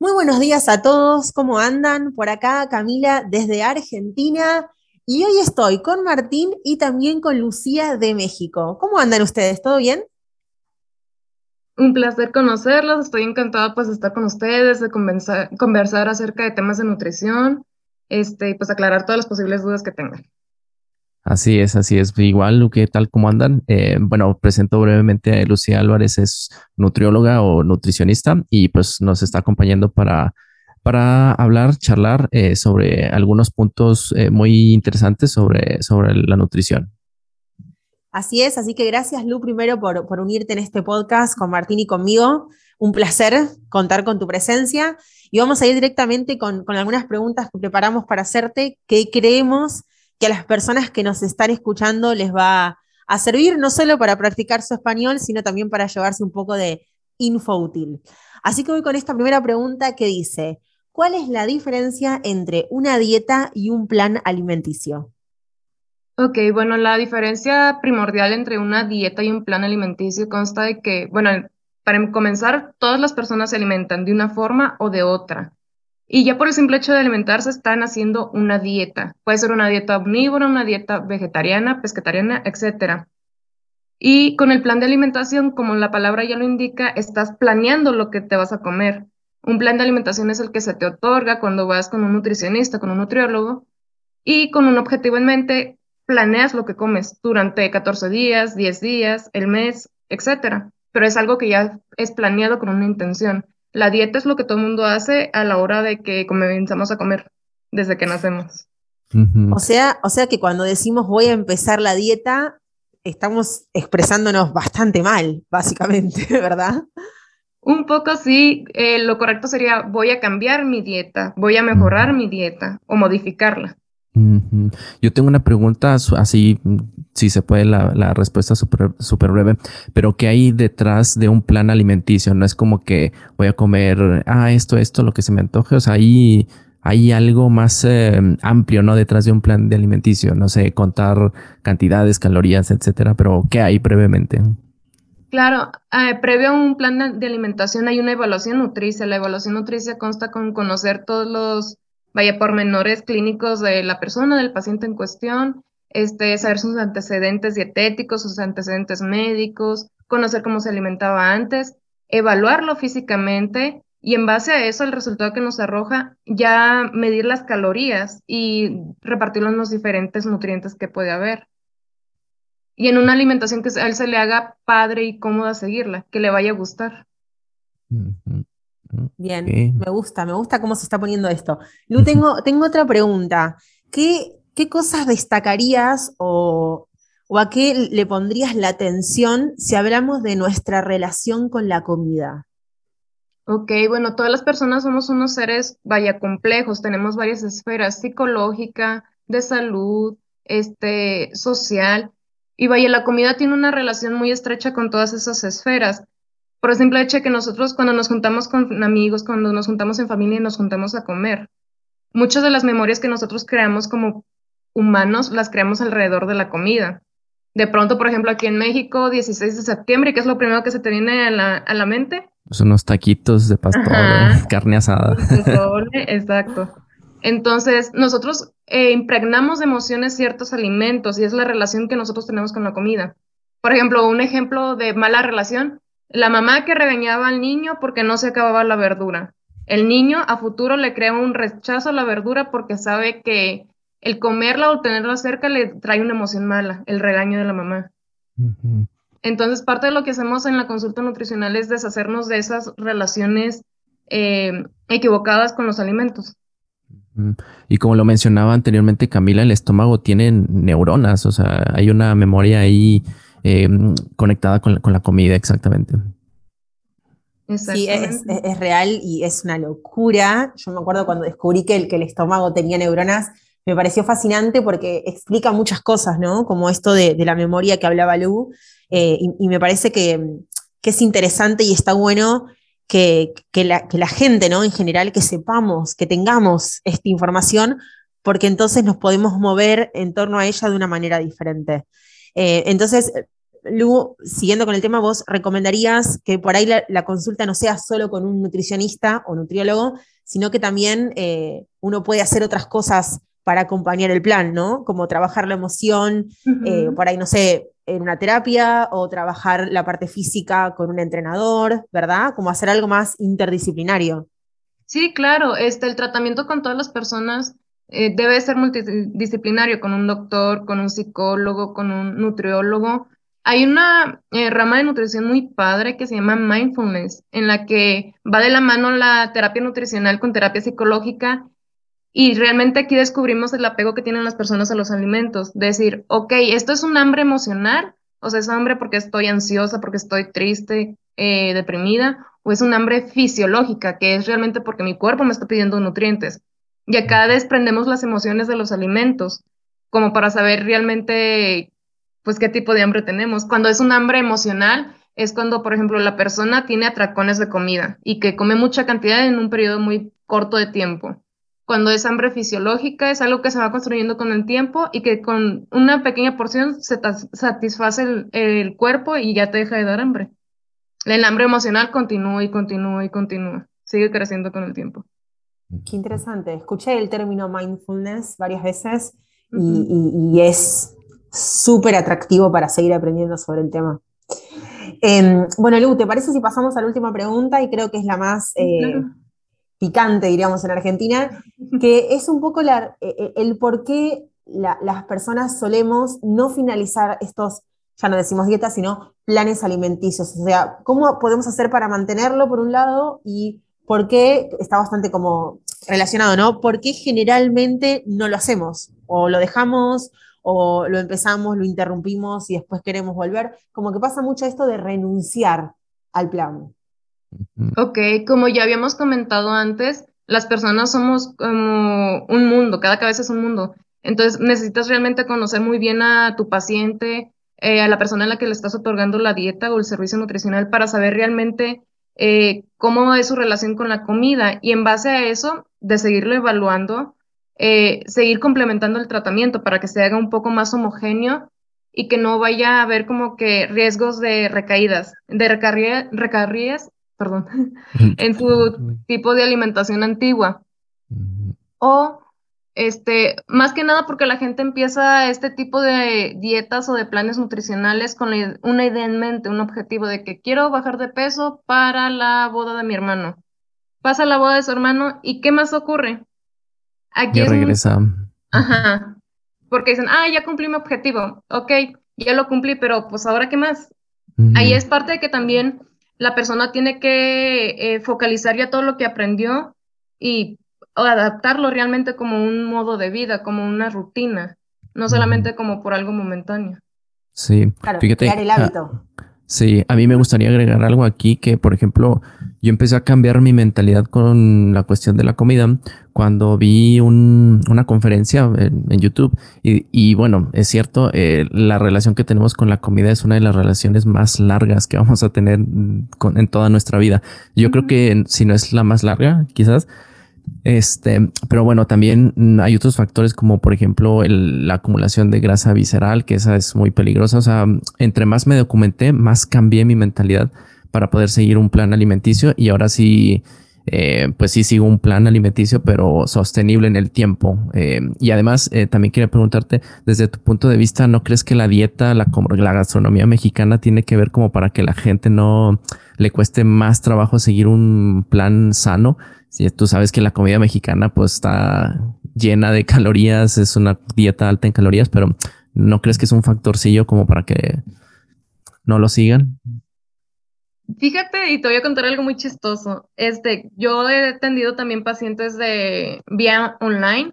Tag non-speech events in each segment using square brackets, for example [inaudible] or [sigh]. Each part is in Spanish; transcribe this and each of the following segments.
Muy buenos días a todos, ¿cómo andan? Por acá Camila desde Argentina y hoy estoy con Martín y también con Lucía de México. ¿Cómo andan ustedes? ¿Todo bien? Un placer conocerlos, estoy encantada pues de estar con ustedes, de conversar, acerca de temas de nutrición, este, pues aclarar todas las posibles dudas que tengan. Así es, así es. Igual, ¿qué tal? ¿Cómo andan? Eh, bueno, presento brevemente a Lucía Álvarez, es nutrióloga o nutricionista y pues nos está acompañando para, para hablar, charlar eh, sobre algunos puntos eh, muy interesantes sobre, sobre la nutrición. Así es, así que gracias Lu primero por, por unirte en este podcast con Martín y conmigo. Un placer contar con tu presencia y vamos a ir directamente con, con algunas preguntas que preparamos para hacerte que creemos que a las personas que nos están escuchando les va a servir no solo para practicar su español, sino también para llevarse un poco de info útil. Así que voy con esta primera pregunta que dice, ¿cuál es la diferencia entre una dieta y un plan alimenticio? Ok, bueno, la diferencia primordial entre una dieta y un plan alimenticio consta de que, bueno, para comenzar, todas las personas se alimentan de una forma o de otra. Y ya por el simple hecho de alimentarse están haciendo una dieta. Puede ser una dieta omnívora, una dieta vegetariana, pesquetariana, etc. Y con el plan de alimentación, como la palabra ya lo indica, estás planeando lo que te vas a comer. Un plan de alimentación es el que se te otorga cuando vas con un nutricionista, con un nutriólogo, y con un objetivo en mente, planeas lo que comes durante 14 días, 10 días, el mes, etc. Pero es algo que ya es planeado con una intención. La dieta es lo que todo el mundo hace a la hora de que comenzamos a comer, desde que nacemos. o, sea, o sea que cuando decimos voy a empezar la dieta, estamos expresándonos bastante mal, básicamente, [laughs] ¿verdad? Un poco sí, eh, lo correcto sería voy a cambiar mi dieta, voy a mejorar mi dieta o modificarla. Yo tengo una pregunta así, si se puede, la, respuesta súper super breve, pero ¿qué hay detrás de un plan alimenticio? No es como que voy a comer, ah, esto, esto, lo que se me antoje, o sea, hay, hay algo más eh, amplio, ¿no? Detrás de un plan de alimenticio, no sé, contar cantidades, calorías, etcétera, pero ¿qué hay brevemente? Claro, eh, previo a un plan de alimentación hay una evaluación nutricia. La evaluación nutricia consta con conocer todos los vaya por menores clínicos de la persona, del paciente en cuestión, este, saber sus antecedentes dietéticos, sus antecedentes médicos, conocer cómo se alimentaba antes, evaluarlo físicamente y en base a eso, el resultado que nos arroja, ya medir las calorías y repartirlo en los diferentes nutrientes que puede haber. Y en una alimentación que a él se le haga padre y cómoda seguirla, que le vaya a gustar. Bien, me gusta, me gusta cómo se está poniendo esto. Lu, tengo, [laughs] tengo otra pregunta. ¿Qué, qué cosas destacarías o, o, a qué le pondrías la atención si hablamos de nuestra relación con la comida? Ok, bueno, todas las personas somos unos seres, vaya, complejos, tenemos varias esferas, psicológica, de salud, este, social, y vaya, la comida tiene una relación muy estrecha con todas esas esferas por el simple hecho de que nosotros cuando nos juntamos con amigos, cuando nos juntamos en familia y nos juntamos a comer, muchas de las memorias que nosotros creamos como humanos las creamos alrededor de la comida. De pronto, por ejemplo, aquí en México, 16 de septiembre, ¿qué es lo primero que se te viene a la, a la mente? Son unos taquitos de pastor, [laughs] carne asada. [laughs] Exacto. Entonces, nosotros eh, impregnamos de emociones ciertos alimentos y es la relación que nosotros tenemos con la comida. Por ejemplo, un ejemplo de mala relación la mamá que regañaba al niño porque no se acababa la verdura. El niño a futuro le crea un rechazo a la verdura porque sabe que el comerla o tenerla cerca le trae una emoción mala, el regaño de la mamá. Entonces, parte de lo que hacemos en la consulta nutricional es deshacernos de esas relaciones eh, equivocadas con los alimentos. Y como lo mencionaba anteriormente Camila, el estómago tiene neuronas, o sea, hay una memoria ahí Em, conectada con la, comida, exactamente. Sí, es, real y es una locura. Yo me acuerdo cuando descubrí que el, que el estómago tenía neuronas, me pareció fascinante porque explica muchas cosas, ¿no? Como esto de, la memoria que hablaba Lu, eh, y, me parece que, es interesante y está bueno que, la, que, la, gente, ¿no? En general, que sepamos, que tengamos esta información, porque entonces nos podemos mover en torno a ella de una manera diferente. Eh, entonces, Lu, siguiendo con el tema, vos recomendarías que por ahí la, consulta no sea solo con un nutricionista o nutriólogo, sino que también eh, uno puede hacer otras cosas para acompañar el plan, ¿no? Como trabajar la emoción, eh, por ahí, no sé, en una terapia o trabajar la parte física con un entrenador, ¿verdad? Como hacer algo más interdisciplinario. Sí, claro, este, el tratamiento con todas las personas eh, debe ser multidisciplinario, con un doctor, con un psicólogo, con un nutriólogo. Hay una eh, rama de nutrición muy padre que se llama mindfulness, en la que va de la mano la terapia nutricional con terapia psicológica y realmente aquí descubrimos el apego que tienen las personas a los alimentos. Decir, ok, esto es un hambre emocional, o sea, es hambre porque estoy ansiosa, porque estoy triste, eh, deprimida, o es un hambre fisiológica, que es realmente porque mi cuerpo me está pidiendo nutrientes. Y acá desprendemos las emociones de los alimentos, como para saber realmente, pues, qué tipo de hambre tenemos. Cuando es un hambre emocional, es cuando, por ejemplo, la persona tiene atracones de comida y que come mucha cantidad en un periodo muy corto de tiempo cuando es hambre fisiológica, es algo que se va construyendo con el tiempo y que con una pequeña porción se satisface el, cuerpo y ya te deja de dar hambre. El hambre emocional continúa y continúa y continúa, sigue creciendo con el tiempo. Qué interesante. Escuché el término mindfulness varias veces y, es súper atractivo para seguir aprendiendo sobre el tema. Em, bueno, Lu, ¿te parece si pasamos a la última pregunta? Y creo que es la más eh, picante, diríamos, en Argentina, que es un poco e, e, el por qué las personas solemos no finalizar estos, ya no decimos dietas, sino planes alimenticios. O sea, ¿cómo podemos hacer para mantenerlo por un lado y por qué, está bastante como relacionado, ¿no? ¿Por qué generalmente no lo hacemos? O lo dejamos, o lo empezamos, lo interrumpimos y después queremos volver. Como que pasa mucho esto de renunciar al plan. Ok, como ya habíamos comentado antes, las personas somos como un mundo, cada cabeza es un mundo. Entonces necesitas realmente conocer muy bien a tu paciente, eh, a la persona a la que le estás otorgando la dieta o el servicio nutricional para saber realmente eh, cómo es su relación con la comida y en base a eso, de seguirlo evaluando, eh, seguir complementando el tratamiento para que se haga un poco más homogéneo y que no vaya a haber como que riesgos de recaídas, de perdón, [laughs] en su [laughs] tipo de alimentación antigua. O, este, más que nada porque la gente empieza este tipo de dietas o de planes nutricionales con una idea en mente, un objetivo de que quiero bajar de peso para la boda de mi hermano. Pasa la boda de su hermano y ¿qué más ocurre? Aquí regresa. Ajá. Porque dicen, ah, ya cumplí mi objetivo. Ok, ya lo cumplí, pero pues ahora qué más. Ahí es parte de que también la persona tiene que eh, focalizar ya todo lo que aprendió y adaptarlo realmente como un modo de vida, como una rutina, no solamente como por algo momentáneo. Sí, fíjate. el hábito. Sí, a mí me gustaría agregar algo aquí que, por ejemplo, yo empecé a cambiar mi mentalidad con la cuestión de la comida cuando vi una conferencia en, YouTube y, bueno, es cierto, eh, la relación que tenemos con la comida es una de las relaciones más largas que vamos a tener en toda nuestra vida. Yo creo que si no es la más larga, quizás, este, pero bueno, también hay otros factores como por ejemplo la acumulación de grasa visceral, que esa es muy peligrosa. O sea, entre más me documenté, más cambié mi mentalidad para poder seguir un plan alimenticio y ahora sí, eh, pues sí sigo un plan alimenticio, pero sostenible en el tiempo. Eh, y además, eh, también quería preguntarte, desde tu punto de vista, ¿no crees que la dieta, la, la gastronomía mexicana tiene que ver como para que la gente no le cueste más trabajo seguir un plan sano? Si tú sabes que la comida mexicana pues está llena de calorías, es una dieta alta en calorías, pero ¿no crees que es un factorcillo como para que no lo sigan? Fíjate, y te voy a contar algo muy chistoso. Este, yo he atendido también pacientes de vía online.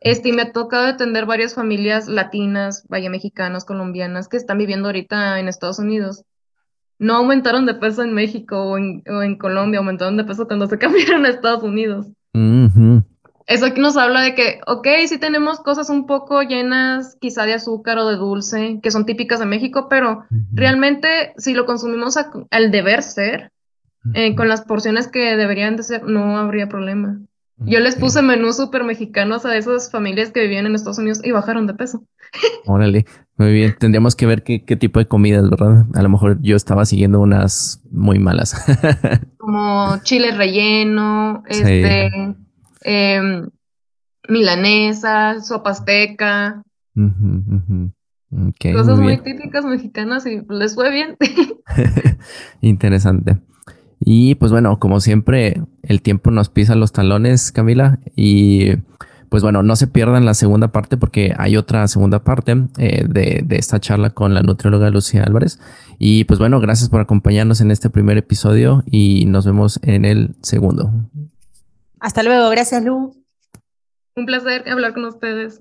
Este, y me ha tocado atender varias familias latinas, vaya mexicanas, colombianas, que están viviendo ahorita en Estados Unidos no aumentaron de peso en México o en, Colombia, aumentaron de peso cuando se [laughs] cambiaron a Estados Unidos. Eso aquí nos habla de que, ok, sí tenemos cosas un poco llenas quizá de azúcar o de dulce, que son típicas de México, pero realmente si lo consumimos al deber ser, eh, con las porciones que deberían de ser, no habría problema. Yo les puse menús súper mexicanos a esas familias que vivían en Estados Unidos y bajaron de peso. [laughs] Órale, muy bien. Tendríamos que ver qué, qué tipo de comidas, ¿verdad? A lo mejor yo estaba siguiendo unas muy malas. [laughs] Como chile relleno, este, em, milanesa, sopa azteca. Cosas muy, típicas mexicanas y les fue bien. [laughs] Interesante. Y pues bueno, como siempre, el tiempo nos pisa los talones, Camila. Y pues bueno, no se pierdan la segunda parte porque hay otra segunda parte eh, de, de, esta charla con la nutrióloga Lucía Álvarez. Y pues bueno, gracias por acompañarnos en este primer episodio y nos vemos en el segundo. Hasta luego, gracias Lu. Un placer hablar con ustedes.